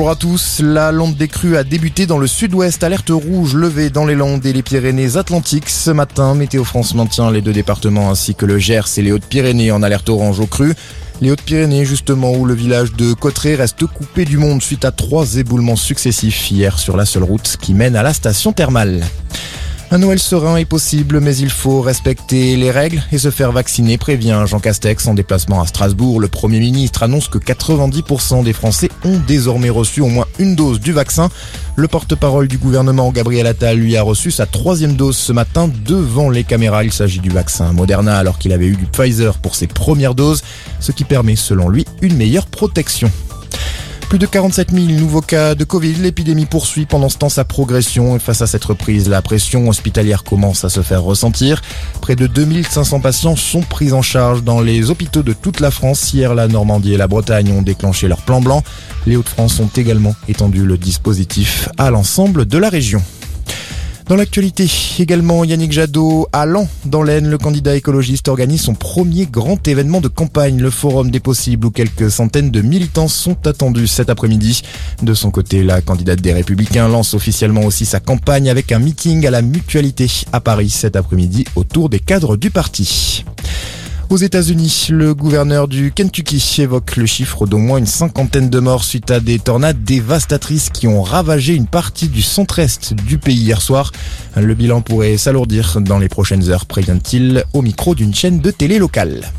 Bonjour à tous. La lande des crues a débuté dans le sud-ouest. Alerte rouge levée dans les Landes et les Pyrénées-Atlantiques. Ce matin, Météo France maintient les deux départements ainsi que le Gers et les Hautes-Pyrénées en alerte orange aux crues. Les Hautes-Pyrénées, justement, où le village de Cotteret reste coupé du monde suite à trois éboulements successifs hier sur la seule route qui mène à la station thermale. Un Noël serein est possible, mais il faut respecter les règles et se faire vacciner, prévient Jean Castex en déplacement à Strasbourg. Le Premier ministre annonce que 90% des Français ont désormais reçu au moins une dose du vaccin. Le porte-parole du gouvernement, Gabriel Attal, lui a reçu sa troisième dose ce matin devant les caméras. Il s'agit du vaccin Moderna alors qu'il avait eu du Pfizer pour ses premières doses, ce qui permet selon lui une meilleure protection. Plus de 47 000 nouveaux cas de Covid. L'épidémie poursuit pendant ce temps sa progression et face à cette reprise, la pression hospitalière commence à se faire ressentir. Près de 2500 patients sont pris en charge dans les hôpitaux de toute la France. Hier, la Normandie et la Bretagne ont déclenché leur plan blanc. Les Hauts-de-France ont également étendu le dispositif à l'ensemble de la région. Dans l'actualité, également Yannick Jadot à dans l'Aisne, le candidat écologiste organise son premier grand événement de campagne, le Forum des possibles, où quelques centaines de militants sont attendus cet après-midi. De son côté, la candidate des Républicains lance officiellement aussi sa campagne avec un meeting à la Mutualité à Paris cet après-midi autour des cadres du parti. Aux États-Unis, le gouverneur du Kentucky évoque le chiffre d'au moins une cinquantaine de morts suite à des tornades dévastatrices qui ont ravagé une partie du centre-est du pays hier soir. Le bilan pourrait s'alourdir dans les prochaines heures, prévient-il au micro d'une chaîne de télé locale.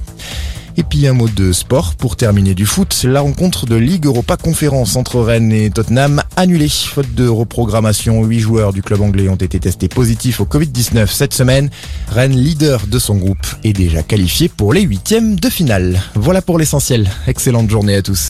Et puis un mot de sport pour terminer du foot. La rencontre de Ligue Europa Conférence entre Rennes et Tottenham annulée. Faute de reprogrammation, 8 joueurs du club anglais ont été testés positifs au Covid-19 cette semaine. Rennes, leader de son groupe, est déjà qualifié pour les huitièmes de finale. Voilà pour l'essentiel. Excellente journée à tous.